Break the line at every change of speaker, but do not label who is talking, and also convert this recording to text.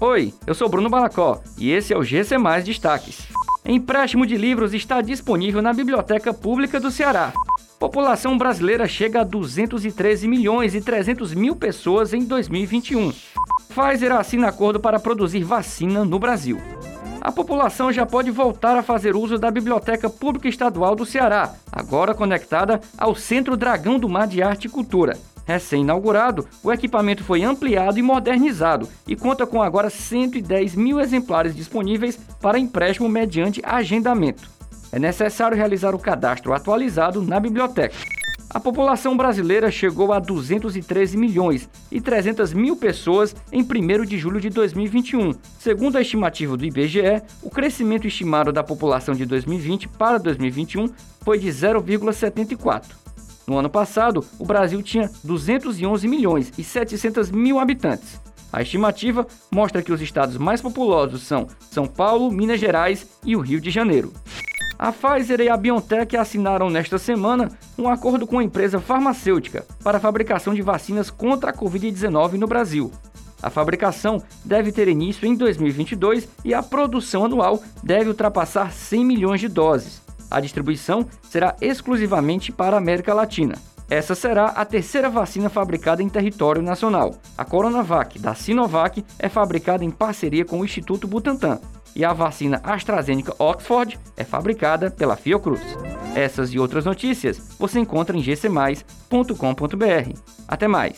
Oi, eu sou Bruno Balacó e esse é o GC Mais Destaques. Empréstimo de livros está disponível na Biblioteca Pública do Ceará. População brasileira chega a 213 milhões e 300 mil pessoas em 2021. Pfizer assina acordo para produzir vacina no Brasil. A população já pode voltar a fazer uso da Biblioteca Pública Estadual do Ceará, agora conectada ao Centro Dragão do Mar de Arte e Cultura. Recém-inaugurado, o equipamento foi ampliado e modernizado e conta com agora 110 mil exemplares disponíveis para empréstimo mediante agendamento. É necessário realizar o cadastro atualizado na biblioteca. A população brasileira chegou a 213 milhões e 300 mil pessoas em 1 de julho de 2021. Segundo a estimativa do IBGE, o crescimento estimado da população de 2020 para 2021 foi de 0,74. No ano passado, o Brasil tinha 211 milhões e 700 mil habitantes. A estimativa mostra que os estados mais populosos são São Paulo, Minas Gerais e o Rio de Janeiro. A Pfizer e a BioNTech assinaram nesta semana um acordo com a empresa farmacêutica para a fabricação de vacinas contra a Covid-19 no Brasil. A fabricação deve ter início em 2022 e a produção anual deve ultrapassar 100 milhões de doses. A distribuição será exclusivamente para a América Latina. Essa será a terceira vacina fabricada em território nacional. A Coronavac da Sinovac é fabricada em parceria com o Instituto Butantan e a vacina AstraZeneca Oxford é fabricada pela Fiocruz. Essas e outras notícias você encontra em gcmais.com.br. Até mais!